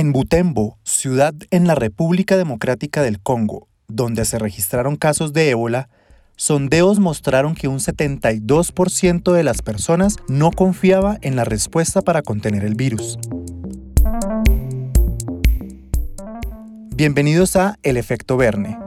En Butembo, ciudad en la República Democrática del Congo, donde se registraron casos de ébola, sondeos mostraron que un 72% de las personas no confiaba en la respuesta para contener el virus. Bienvenidos a El Efecto Verne.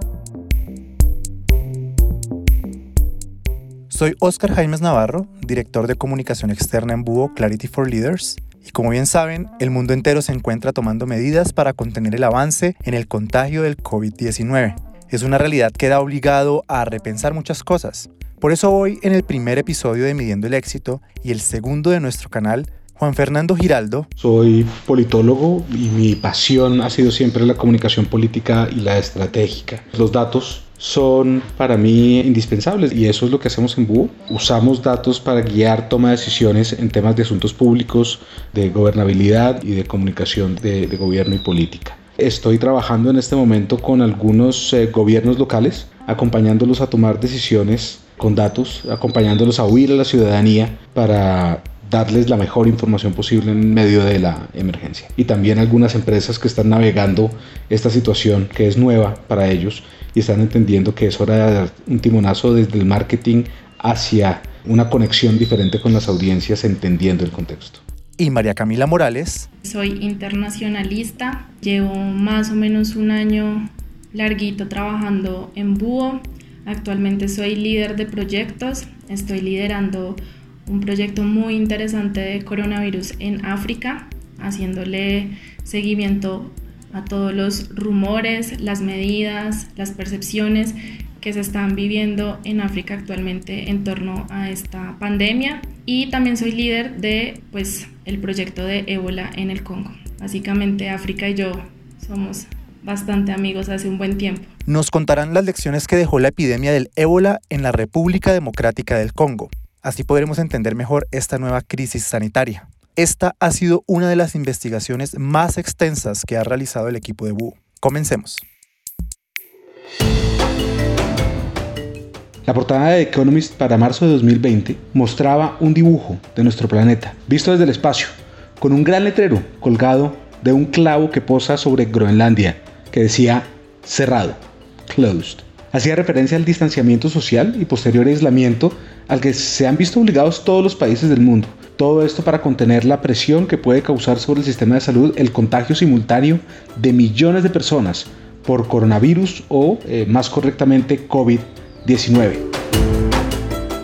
Soy Oscar Jaimes Navarro, director de comunicación externa en Búho Clarity for Leaders, y como bien saben, el mundo entero se encuentra tomando medidas para contener el avance en el contagio del COVID-19. Es una realidad que da obligado a repensar muchas cosas. Por eso hoy, en el primer episodio de Midiendo el Éxito y el segundo de nuestro canal, Juan Fernando Giraldo. Soy politólogo y mi pasión ha sido siempre la comunicación política y la estratégica. Los datos son para mí indispensables y eso es lo que hacemos en BUO. Usamos datos para guiar toma de decisiones en temas de asuntos públicos, de gobernabilidad y de comunicación de, gobierno y política. Estoy trabajando en este momento con algunos eh, gobiernos locales, acompañándolos a tomar decisiones con datos, acompañándolos a huir a la ciudadanía para darles la mejor información posible en medio de la emergencia. Y también algunas empresas que están navegando esta situación que es nueva para ellos y están entendiendo que es hora de dar un timonazo desde el marketing hacia una conexión diferente con las audiencias entendiendo el contexto. Y María Camila Morales. Soy internacionalista, llevo más o menos un año larguito trabajando en Búho. Actualmente soy líder de proyectos, estoy liderando un proyecto muy interesante de coronavirus en África, haciéndole seguimiento a todos los rumores, las medidas, las percepciones que se están viviendo en África actualmente en torno a esta pandemia y también soy líder de pues el proyecto de ébola en el Congo. Básicamente África y yo somos bastante amigos hace un buen tiempo. Nos contarán las lecciones que dejó la epidemia del ébola en la República Democrática del Congo. Así podremos entender mejor esta nueva crisis sanitaria. Esta ha sido una de las investigaciones más extensas que ha realizado el equipo de BU. Comencemos. La portada de Economist para marzo de 2020 mostraba un dibujo de nuestro planeta, visto desde el espacio, con un gran letrero colgado de un clavo que posa sobre Groenlandia, que decía cerrado, closed. Hacía referencia al distanciamiento social y posterior aislamiento al que se han visto obligados todos los países del mundo, todo esto para contener la presión que puede causar sobre el sistema de salud el contagio simultáneo de millones de personas por coronavirus o, eh, más correctamente, COVID-19.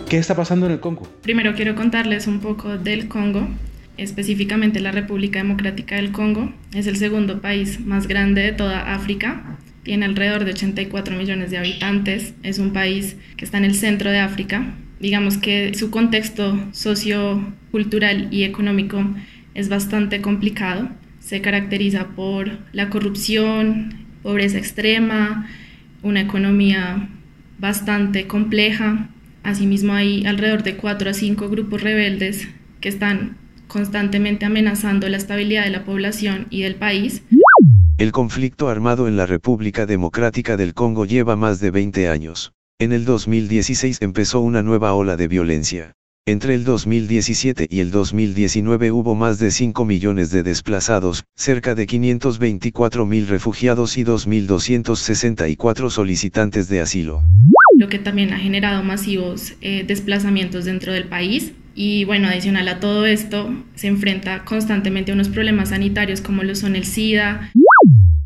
¿Qué está pasando en el Congo? Primero quiero contarles un poco del Congo, específicamente la República Democrática del Congo. Es el segundo país más grande de toda África. Tiene alrededor de 84 millones de habitantes. Es un país que está en el centro de África digamos que su contexto sociocultural y económico es bastante complicado. Se caracteriza por la corrupción, pobreza extrema, una economía bastante compleja. Asimismo hay alrededor de cuatro a cinco grupos rebeldes que están constantemente amenazando la estabilidad de la población y del país. El conflicto armado en la República Democrática del Congo lleva más de 20 años. En el 2016 empezó una nueva ola de violencia. Entre el 2017 y el 2019 hubo más de 5 millones de desplazados, cerca de 524 mil refugiados y 2.264 solicitantes de asilo. Lo que también ha generado masivos eh, desplazamientos dentro del país. Y bueno, adicional a todo esto, se enfrenta constantemente a unos problemas sanitarios como lo son el SIDA.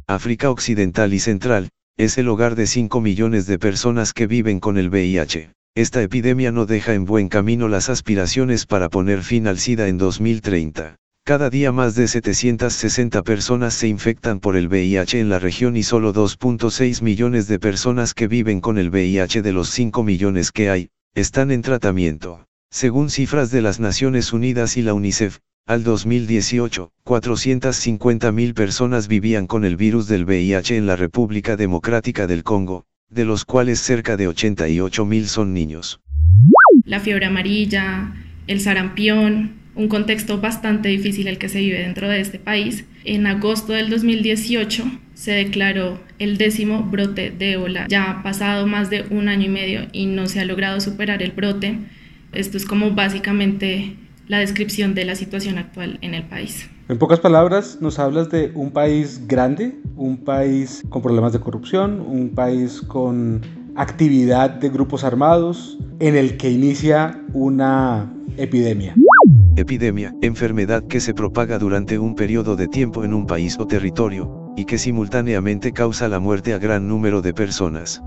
África Occidental y Central, es el hogar de 5 millones de personas que viven con el VIH. Esta epidemia no deja en buen camino las aspiraciones para poner fin al SIDA en 2030. Cada día más de 760 personas se infectan por el VIH en la región y solo 2.6 millones de personas que viven con el VIH de los 5 millones que hay, están en tratamiento. Según cifras de las Naciones Unidas y la UNICEF, al 2018, 450.000 personas vivían con el virus del VIH en la República Democrática del Congo, de los cuales cerca de 88.000 son niños. La fiebre amarilla, el sarampión, un contexto bastante difícil el que se vive dentro de este país. En agosto del 2018 se declaró el décimo brote de ébola. Ya ha pasado más de un año y medio y no se ha logrado superar el brote. Esto es como básicamente la descripción de la situación actual en el país. En pocas palabras, nos hablas de un país grande, un país con problemas de corrupción, un país con actividad de grupos armados, en el que inicia una epidemia. Epidemia, enfermedad que se propaga durante un periodo de tiempo en un país o territorio, y que simultáneamente causa la muerte a gran número de personas.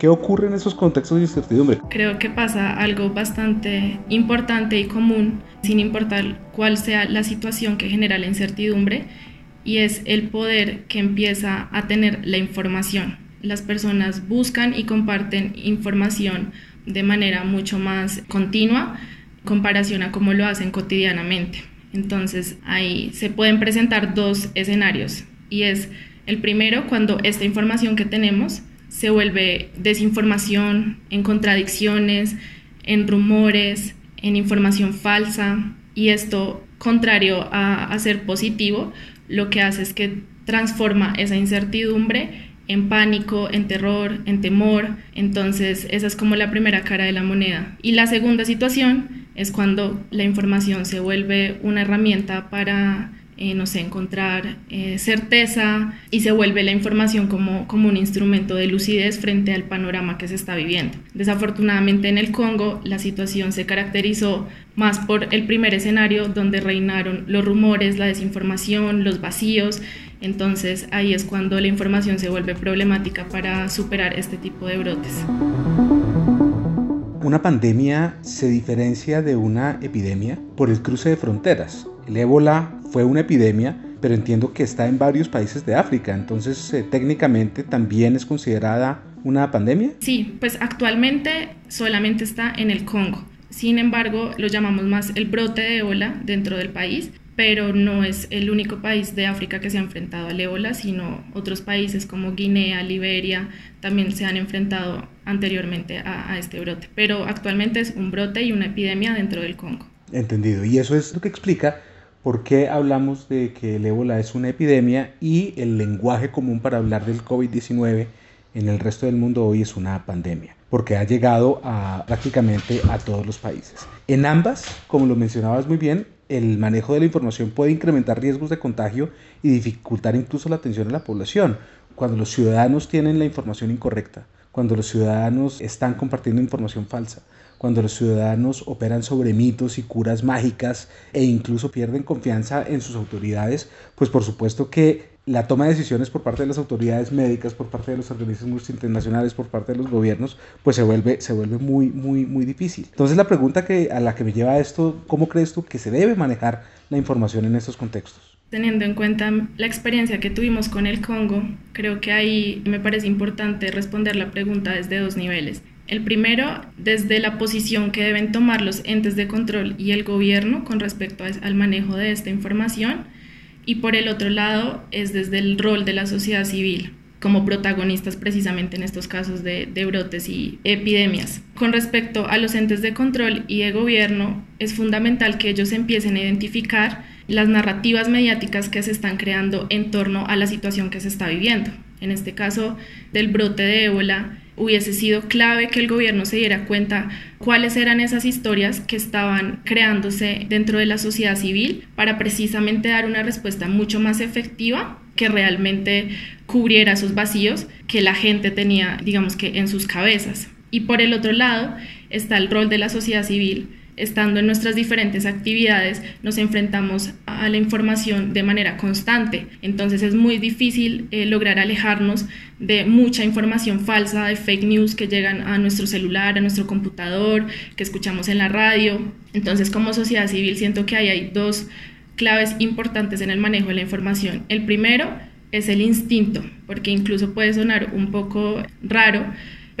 ¿Qué ocurre en esos contextos de incertidumbre? Creo que pasa algo bastante importante y común, sin importar cuál sea la situación que genera la incertidumbre, y es el poder que empieza a tener la información. Las personas buscan y comparten información de manera mucho más continua comparación a cómo lo hacen cotidianamente. Entonces ahí se pueden presentar dos escenarios y es el primero cuando esta información que tenemos se vuelve desinformación, en contradicciones, en rumores, en información falsa y esto, contrario a, ser positivo, lo que hace es que transforma esa incertidumbre en pánico, en terror, en temor. Entonces, esa es como la primera cara de la moneda. Y la segunda situación es cuando la información se vuelve una herramienta para eh, no sé, encontrar eh, certeza y se vuelve la información como, como un instrumento de lucidez frente al panorama que se está viviendo. Desafortunadamente en el Congo la situación se caracterizó más por el primer escenario donde reinaron los rumores, la desinformación, los vacíos. Entonces ahí es cuando la información se vuelve problemática para superar este tipo de brotes. Una pandemia se diferencia de una epidemia por el cruce de fronteras. El ébola fue una epidemia, pero entiendo que está en varios países de África, entonces eh, técnicamente también es considerada una pandemia. Sí, pues actualmente solamente está en el Congo. Sin embargo, lo llamamos más el brote de ébola dentro del país, pero no es el único país de África que se ha enfrentado al ébola, sino otros países como Guinea, Liberia, también se han enfrentado anteriormente a, este brote. Pero actualmente es un brote y una epidemia dentro del Congo. Entendido. Y eso es lo que explica ¿Por qué hablamos de que el ébola es una epidemia y el lenguaje común para hablar del COVID-19 en el resto del mundo hoy es una pandemia? Porque ha llegado prácticamente a todos los países. En ambas, como lo mencionabas muy bien, el manejo de la información puede incrementar riesgos de contagio y dificultar incluso la atención a la población. Cuando los ciudadanos tienen la información incorrecta, cuando los ciudadanos están compartiendo información falsa, cuando los ciudadanos operan sobre mitos y curas mágicas e incluso pierden confianza en sus autoridades, pues por supuesto que la toma de decisiones por parte de las autoridades médicas, por parte de los organismos internacionales, por parte de los gobiernos, pues se vuelve, se vuelve muy, muy, muy difícil. Entonces la pregunta que, a la que me lleva esto, ¿cómo crees tú que se debe manejar la información en estos contextos? Teniendo en cuenta la experiencia que tuvimos con el Congo, creo que ahí me parece importante responder la pregunta desde dos niveles. El primero, desde la posición que deben tomar los entes de control y el gobierno con respecto al manejo de esta información. Y por el otro lado, es desde el rol de la sociedad civil como protagonistas precisamente en estos casos de, brotes y epidemias. Con respecto a los entes de control y de gobierno, es fundamental que ellos empiecen a identificar las narrativas mediáticas que se están creando en torno a la situación que se está viviendo. En este caso del brote de ébola, hubiese sido clave que el gobierno se diera cuenta cuáles eran esas historias que estaban creándose dentro de la sociedad civil para precisamente dar una respuesta mucho más efectiva que realmente cubriera esos vacíos que la gente tenía, digamos que, en sus cabezas. Y por el otro lado está el rol de la sociedad civil estando en nuestras diferentes actividades, nos enfrentamos a la información de manera constante. Entonces es muy difícil eh, lograr alejarnos de mucha información falsa, de fake news que llegan a nuestro celular, a nuestro computador, que escuchamos en la radio. Entonces como sociedad civil siento que ahí hay dos claves importantes en el manejo de la información. El primero es el instinto, porque incluso puede sonar un poco raro,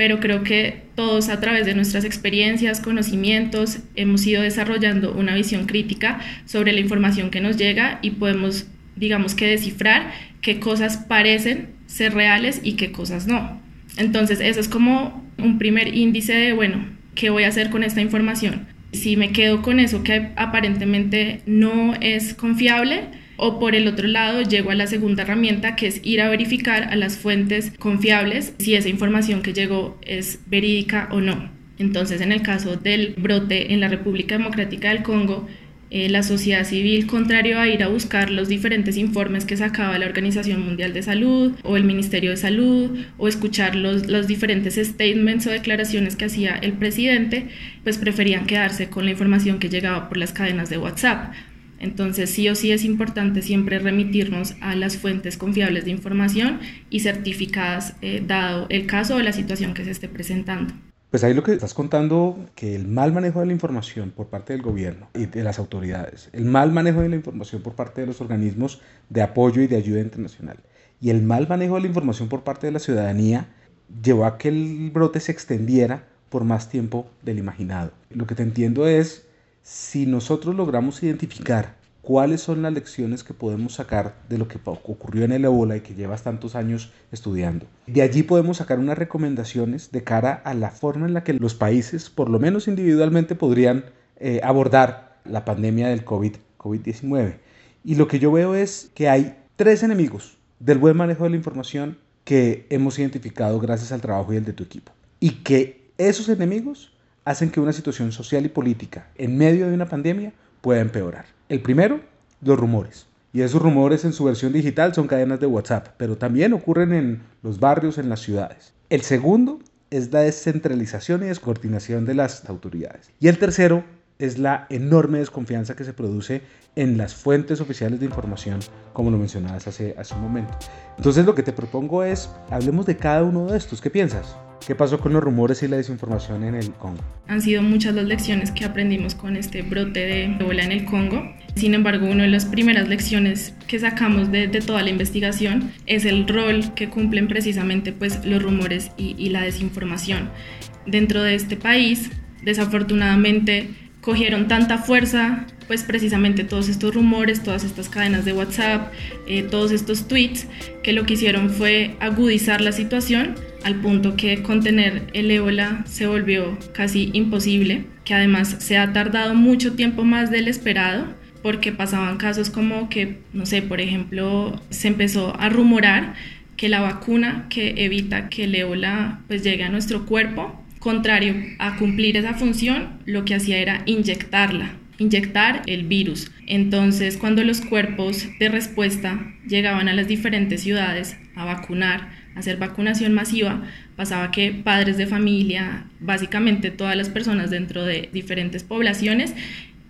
pero creo que todos a través de nuestras experiencias, conocimientos, hemos ido desarrollando una visión crítica sobre la información que nos llega y podemos, digamos que, descifrar qué cosas parecen ser reales y qué cosas no. Entonces, eso es como un primer índice de, bueno, ¿qué voy a hacer con esta información? Si me quedo con eso que aparentemente no es confiable, o por el otro lado, llego a la segunda herramienta que es ir a verificar a las fuentes confiables si esa información que llegó es verídica o no. Entonces, en el caso del brote en la República Democrática del Congo, eh, la sociedad civil, contrario a ir a buscar los diferentes informes que sacaba la Organización Mundial de Salud o el Ministerio de Salud o escuchar los, los diferentes statements o declaraciones que hacía el presidente, pues preferían quedarse con la información que llegaba por las cadenas de WhatsApp. Entonces, sí o sí es importante siempre remitirnos a las fuentes confiables de información y certificadas, eh, dado el caso o la situación que se esté presentando. Pues ahí lo que estás contando, que el mal manejo de la información por parte del gobierno y de las autoridades, el mal manejo de la información por parte de los organismos de apoyo y de ayuda internacional y el mal manejo de la información por parte de la ciudadanía llevó a que el brote se extendiera por más tiempo del imaginado. Lo que te entiendo es, si nosotros logramos identificar cuáles son las lecciones que podemos sacar de lo que ocurrió en el ébola y que llevas tantos años estudiando. De allí podemos sacar unas recomendaciones de cara a la forma en la que los países, por lo menos individualmente, podrían eh, abordar la pandemia del COVID-19. y lo que yo veo es que hay tres enemigos del buen manejo de la información que hemos identificado gracias al trabajo y el de tu equipo. Y que esos enemigos hacen que una situación social y política en medio de una pandemia pueda empeorar. El primero, los rumores. Y esos rumores en su versión digital son cadenas de WhatsApp, pero también ocurren en los barrios, en las ciudades. El segundo es la descentralización y descoordinación de las autoridades. Y el tercero es la enorme desconfianza que se produce en las fuentes oficiales de información, como lo mencionabas hace, hace un momento. Entonces lo que te propongo es, hablemos de cada uno de estos. ¿Qué piensas? ¿Qué pasó con los rumores y la desinformación en el Congo? Han sido muchas las lecciones que aprendimos con este brote de ébola en el Congo. Sin embargo, una de las primeras lecciones que sacamos de, toda la investigación es el rol que cumplen precisamente pues, los rumores y, y la desinformación. Dentro de este país, desafortunadamente, cogieron tanta fuerza, pues precisamente todos estos rumores, todas estas cadenas de WhatsApp, eh, todos estos tweets, que lo que hicieron fue agudizar la situación al punto que contener el ébola se volvió casi imposible, que además se ha tardado mucho tiempo más del esperado, porque pasaban casos como que, no sé, por ejemplo, se empezó a rumorar que la vacuna que evita que el ébola pues llegue a nuestro cuerpo Contrario a cumplir esa función, lo que hacía era inyectarla, inyectar el virus. Entonces, cuando los cuerpos de respuesta llegaban a las diferentes ciudades a vacunar, hacer vacunación masiva, pasaba que padres de familia, básicamente todas las personas dentro de diferentes poblaciones,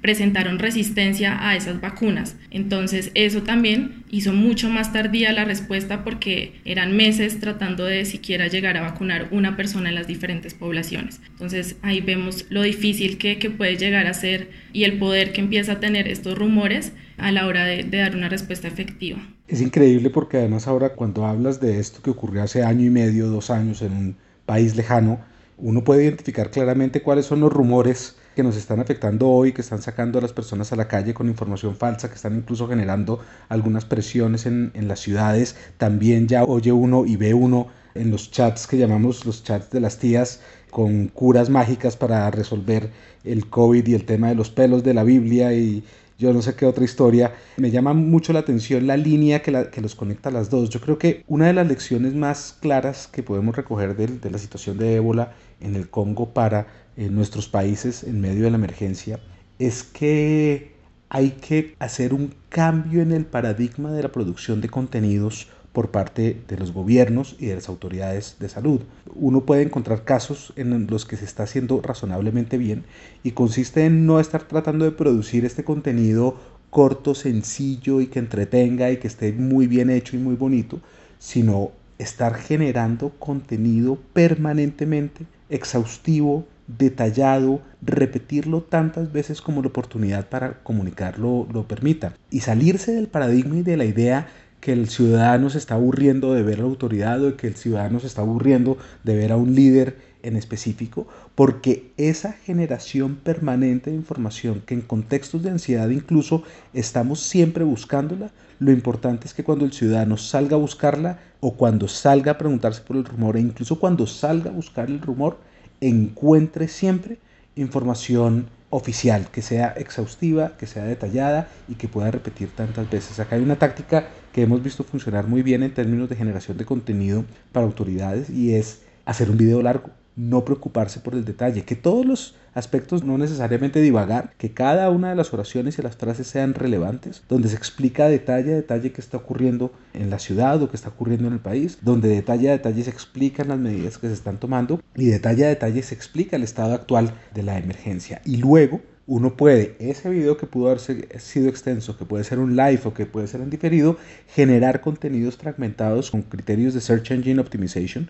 presentaron resistencia a esas vacunas. Entonces eso también hizo mucho más tardía la respuesta porque eran meses tratando de siquiera llegar a vacunar una persona en las diferentes poblaciones. Entonces ahí vemos lo difícil que, puede llegar a ser y el poder que empieza a tener estos rumores a la hora de, de dar una respuesta efectiva. Es increíble porque además ahora cuando hablas de esto que ocurrió hace año y medio, dos años en un país lejano, uno puede identificar claramente cuáles son los rumores que nos están afectando hoy, que están sacando a las personas a la calle con información falsa, que están incluso generando algunas presiones en, en las ciudades. También ya oye uno y ve uno en los chats que llamamos los chats de las tías con curas mágicas para resolver el COVID y el tema de los pelos de la Biblia y yo no sé qué otra historia. Me llama mucho la atención la línea que, los conecta a las dos. Yo creo que una de las lecciones más claras que podemos recoger de, de la situación de ébola en el Congo para en nuestros países en medio de la emergencia es que hay que hacer un cambio en el paradigma de la producción de contenidos por parte de los gobiernos y de las autoridades de salud. Uno puede encontrar casos en los que se está haciendo razonablemente bien y consiste en no estar tratando de producir este contenido corto, sencillo y que entretenga y que esté muy bien hecho y muy bonito, sino estar generando contenido permanentemente exhaustivo, detallado, repetirlo tantas veces como la oportunidad para comunicarlo lo permita. Y salirse del paradigma y de la idea que el ciudadano se está aburriendo de ver a la autoridad o que el ciudadano se está aburriendo de ver a un líder en específico, porque esa generación permanente de información que en contextos de ansiedad incluso estamos siempre buscándola, lo importante es que cuando el ciudadano salga a buscarla o cuando salga a preguntarse por el rumor e incluso cuando salga a buscar el rumor, encuentre siempre información oficial, que sea exhaustiva, que sea detallada y que pueda repetir tantas veces. Acá hay una táctica que hemos visto funcionar muy bien en términos de generación de contenido para autoridades y es hacer un video largo, no preocuparse por el detalle, que todos los aspectos no necesariamente divagar, que cada una de las oraciones y las frases sean relevantes, donde se explica detalle a detalle qué está ocurriendo en la ciudad o qué está ocurriendo en el país, donde detalle a detalle se explican las medidas que se están tomando y detalle a detalle se explica el estado actual de la emergencia. Y luego uno puede, ese video que pudo haber sido extenso, que puede ser un live o que puede ser en diferido, generar contenidos fragmentados con criterios de Search Engine Optimization.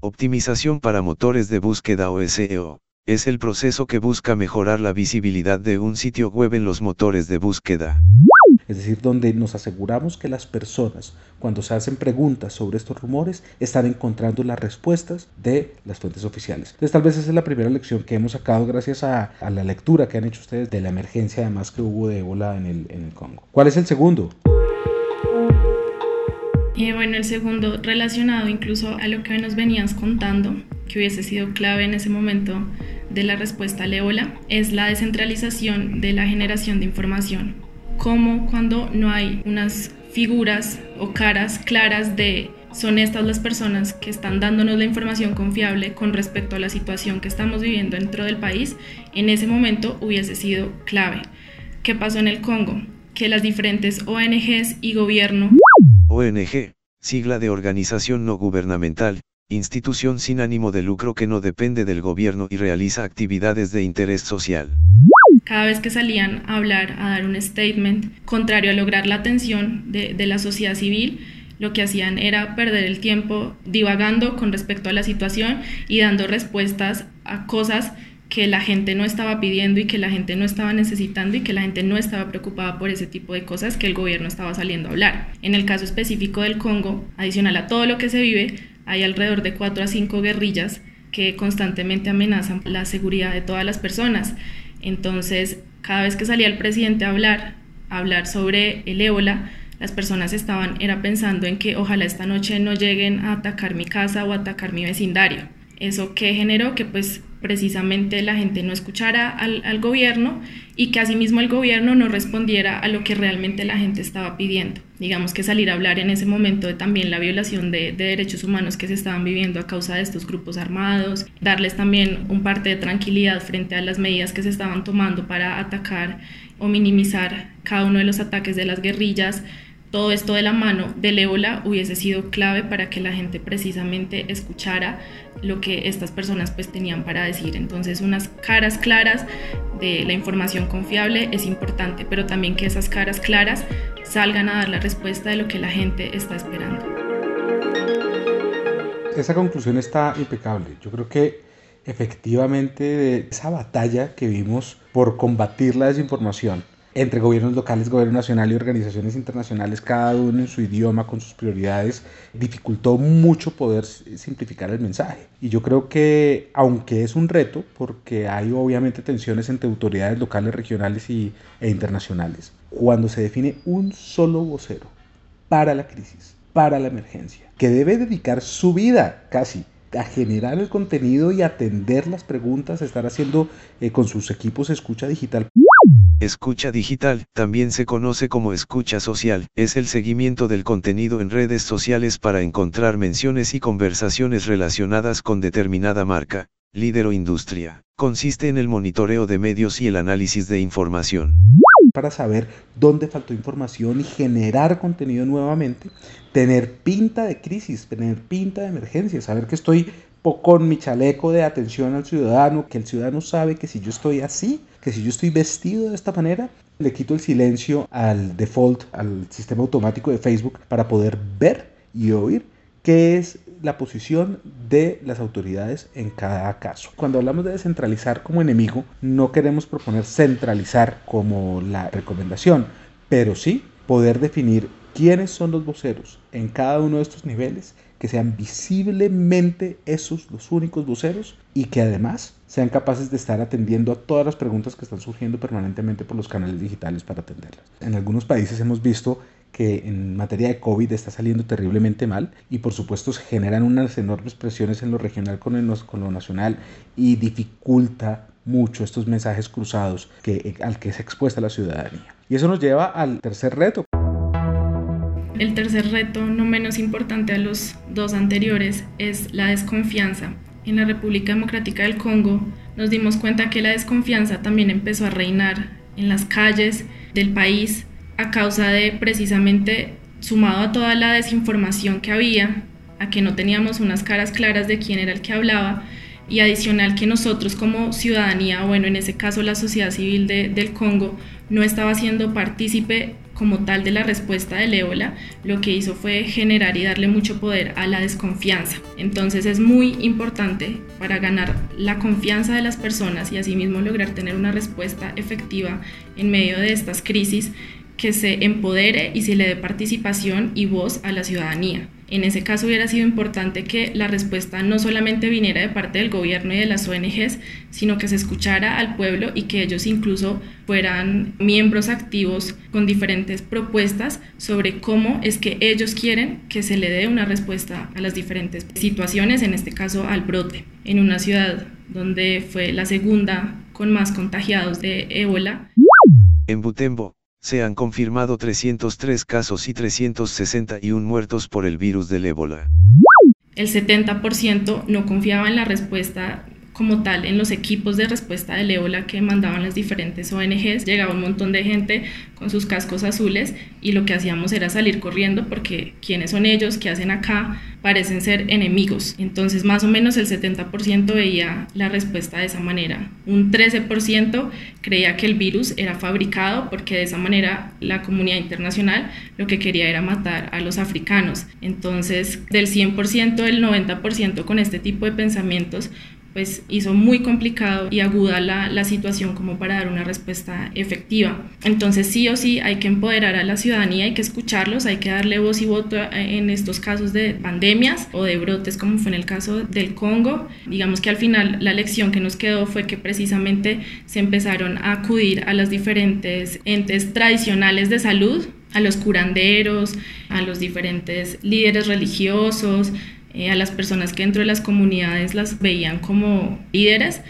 Optimización para motores de búsqueda o SEO. Es el proceso que busca mejorar la visibilidad de un sitio web en los motores de búsqueda es decir, donde nos aseguramos que las personas, cuando se hacen preguntas sobre estos rumores, están encontrando las respuestas de las fuentes oficiales. Entonces, tal vez esa es la primera lección que hemos sacado gracias a, la lectura que han hecho ustedes de la emergencia, además que hubo de ébola en el, en el Congo. ¿Cuál es el segundo? Y bueno, el segundo, relacionado incluso a lo que nos venías contando, que hubiese sido clave en ese momento de la respuesta al ébola, es la descentralización de la generación de información como cuando no hay unas figuras o caras claras de son estas las personas que están dándonos la información confiable con respecto a la situación que estamos viviendo dentro del país, en ese momento hubiese sido clave. ¿Qué pasó en el Congo? Que las diferentes ONGs y gobierno... ONG, sigla de organización no gubernamental, institución sin ánimo de lucro que no depende del gobierno y realiza actividades de interés social. Cada vez que salían a hablar, a dar un statement, contrario a lograr la atención de, la sociedad civil, lo que hacían era perder el tiempo divagando con respecto a la situación y dando respuestas a cosas que la gente no estaba pidiendo y que la gente no estaba necesitando y que la gente no estaba preocupada por ese tipo de cosas que el gobierno estaba saliendo a hablar. En el caso específico del Congo, adicional a todo lo que se vive, hay alrededor de 4 a 5 guerrillas que constantemente amenazan la seguridad de todas las personas. Entonces, cada vez que salía el presidente a hablar, a hablar sobre el ébola, las personas estaban era pensando en que ojalá esta noche no lleguen a atacar mi casa o a atacar mi vecindario. Eso que generó que pues precisamente la gente no escuchara al, al, gobierno y que asimismo el gobierno no respondiera a lo que realmente la gente estaba pidiendo. Digamos que salir a hablar en ese momento de también la violación de, de derechos humanos que se estaban viviendo a causa de estos grupos armados, darles también un parte de tranquilidad frente a las medidas que se estaban tomando para atacar o minimizar cada uno de los ataques de las guerrillas todo esto de la mano del ébola hubiese sido clave para que la gente precisamente escuchara lo que estas personas pues tenían para decir. Entonces unas caras claras de la información confiable es importante, pero también que esas caras claras salgan a dar la respuesta de lo que la gente está esperando. Esa conclusión está impecable. Yo creo que efectivamente esa batalla que vimos por combatir la desinformación, entre gobiernos locales, gobierno nacional y organizaciones internacionales, cada uno en su idioma, con sus prioridades, dificultó mucho poder simplificar el mensaje. Y yo creo que, aunque es un reto, porque hay obviamente tensiones entre autoridades locales, regionales y, e internacionales, cuando se define un solo vocero para la crisis, para la emergencia, que debe dedicar su vida casi a generar el contenido y atender las preguntas, estar haciendo eh, con sus equipos escucha digital Escucha digital, también se conoce como escucha social, es el seguimiento del contenido en redes sociales para encontrar menciones y conversaciones relacionadas con determinada marca, líder o industria. Consiste en el monitoreo de medios y el análisis de información. Para saber dónde faltó información y generar contenido nuevamente, tener pinta de crisis, tener pinta de emergencia, saber que estoy con mi chaleco de atención al ciudadano, que el ciudadano sabe que si yo estoy así, que si yo estoy vestido de esta manera, le quito el silencio al default, al sistema automático de Facebook para poder ver y oír qué es la posición de las autoridades en cada caso. Cuando hablamos de descentralizar como enemigo, no queremos proponer centralizar como la recomendación, pero sí poder definir quiénes son los voceros en cada uno de estos niveles que sean visiblemente esos los únicos voceros y que además sean capaces de estar atendiendo a todas las preguntas que están surgiendo permanentemente por los canales digitales para atenderlas. En algunos países hemos visto que en materia de COVID está saliendo terriblemente mal y por supuesto se generan unas enormes presiones en lo regional con, con lo nacional y dificulta mucho estos mensajes cruzados que, al que se expuesta la ciudadanía. Y eso nos lleva al tercer reto. El tercer reto, no menos importante a los dos anteriores, es la desconfianza. En la República Democrática del Congo, nos dimos cuenta que la desconfianza también empezó a reinar en las calles del país a causa de precisamente, sumado a toda la desinformación que había, a que no teníamos unas caras claras de quién era el que hablaba, y adicional que nosotros como ciudadanía, bueno, en ese caso la sociedad civil del Congo, no estaba siendo partícipe como tal de la respuesta del ébola, lo que hizo fue generar y darle mucho poder a la desconfianza. Entonces es muy importante para ganar la confianza de las personas y asimismo lograr tener una respuesta efectiva en medio de estas crisis que se empodere y se le dé participación y voz a la ciudadanía. En ese caso hubiera sido importante que la respuesta no solamente viniera de parte del gobierno y de las ONGs, sino que se escuchara al pueblo y que ellos incluso fueran miembros activos con diferentes propuestas sobre cómo es que ellos quieren que se le dé una respuesta a las diferentes situaciones, en este caso al brote, en una ciudad donde fue la segunda con más contagiados de ébola. En Butembo, se han confirmado 303 casos y 361 muertos por el virus del ébola. El 70% no confiaba en la respuesta como tal en los equipos de respuesta del ébola que mandaban las diferentes ONGs. Llegaba un montón de gente con sus cascos azules y lo que hacíamos era salir corriendo porque quiénes son ellos, qué hacen acá, parecen ser enemigos. Entonces más o menos el 70% veía la respuesta de esa manera. Un 13% creía que el virus era fabricado porque de esa manera la comunidad internacional lo que quería era matar a los africanos. Entonces del 100% el 90% con este tipo de pensamientos pues hizo muy complicado y aguda la, la, situación como para dar una respuesta efectiva. Entonces sí o sí hay que empoderar a la ciudadanía, hay que escucharlos, hay que darle voz y voto en estos casos de pandemias o de brotes como fue en el caso del Congo. Digamos que al final la lección que nos quedó fue que precisamente se empezaron a acudir a los diferentes entes tradicionales de salud, a los curanderos, a los diferentes líderes religiosos, eh, a las personas que dentro de las comunidades las veían como líderes.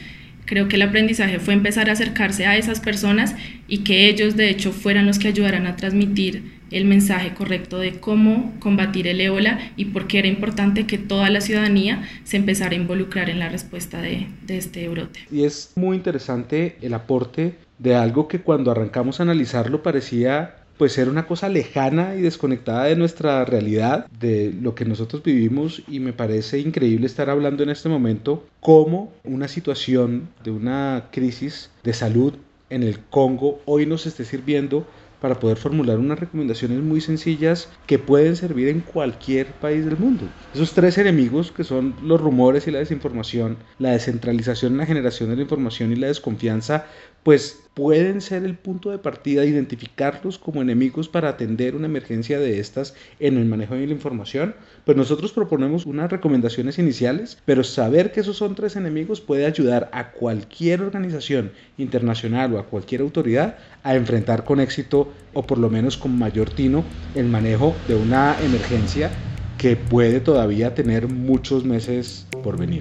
Creo que el aprendizaje fue empezar a acercarse a esas personas y que ellos de hecho fueran los que ayudaran a transmitir el mensaje correcto de cómo combatir el ébola y por qué era importante que toda la ciudadanía se empezara a involucrar en la respuesta de, de este brote. Y es muy interesante el aporte de algo que cuando arrancamos a analizarlo parecía pues era una cosa lejana y desconectada de nuestra realidad, de lo que nosotros vivimos y me parece increíble estar hablando en este momento cómo una situación de una crisis de salud en el Congo hoy nos esté sirviendo para poder formular unas recomendaciones muy sencillas que pueden servir en cualquier país del mundo. Esos tres enemigos que son los rumores y la desinformación, la descentralización en la generación de la información y la desconfianza, pues pueden ser el punto de partida, identificarlos como enemigos para atender una emergencia de estas en el manejo de la información, pues nosotros proponemos unas recomendaciones iniciales, pero saber que esos son tres enemigos puede ayudar a cualquier organización internacional o a cualquier autoridad a enfrentar con éxito o por lo menos con mayor tino el manejo de una emergencia que puede todavía tener muchos meses por venir.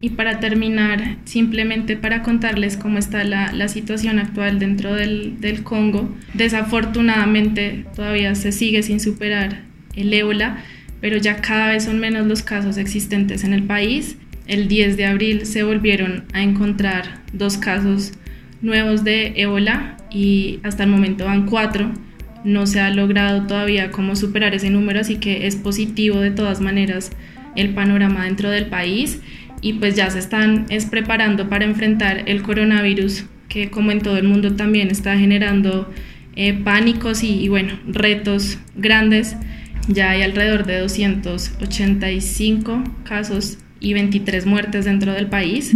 Y para terminar, simplemente para contarles cómo está la, la situación actual dentro del, del, Congo, desafortunadamente todavía se sigue sin superar el ébola, pero ya cada vez son menos los casos existentes en el país. El 10 de abril se volvieron a encontrar dos casos nuevos de ébola y hasta el momento van cuatro. No se ha logrado todavía cómo superar ese número, así que es positivo de todas maneras el panorama dentro del país y pues ya se están es preparando para enfrentar el coronavirus que como en todo el mundo también está generando eh, pánicos y, y, bueno, retos grandes. Ya hay alrededor de 285 casos y 23 muertes dentro del país.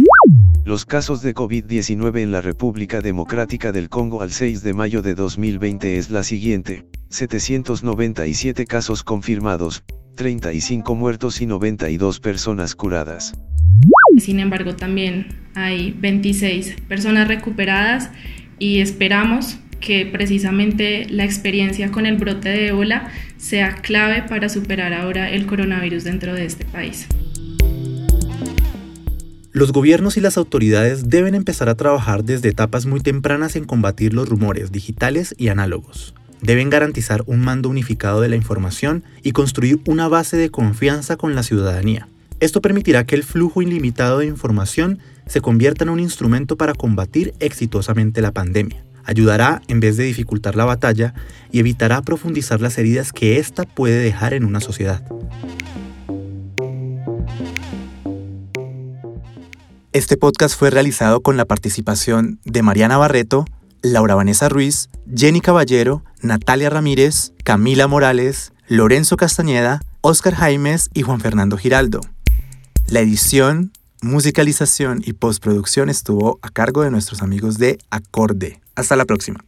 Los casos de COVID-19 en la República Democrática del Congo al 6 de mayo de 2020 es la siguiente, 797 casos confirmados, 35 muertos y 92 personas curadas. Sin embargo, también hay 26 personas recuperadas y esperamos que precisamente la experiencia con el brote de ébola sea clave para superar ahora el coronavirus dentro de este país. Los gobiernos y las autoridades deben empezar a trabajar desde etapas muy tempranas en combatir los rumores digitales y análogos. Deben garantizar un mando unificado de la información y construir una base de confianza con la ciudadanía. Esto permitirá que el flujo ilimitado de información se convierta en un instrumento para combatir exitosamente la pandemia. Ayudará en vez de dificultar la batalla y evitará profundizar las heridas que ésta puede dejar en una sociedad. Este podcast fue realizado con la participación de Mariana Barreto, Laura Vanessa Ruiz, Jenny Caballero, Natalia Ramírez, Camila Morales, Lorenzo Castañeda, Oscar Jaimes y Juan Fernando Giraldo. La edición, musicalización y postproducción estuvo a cargo de nuestros amigos de Acorde. Hasta la próxima.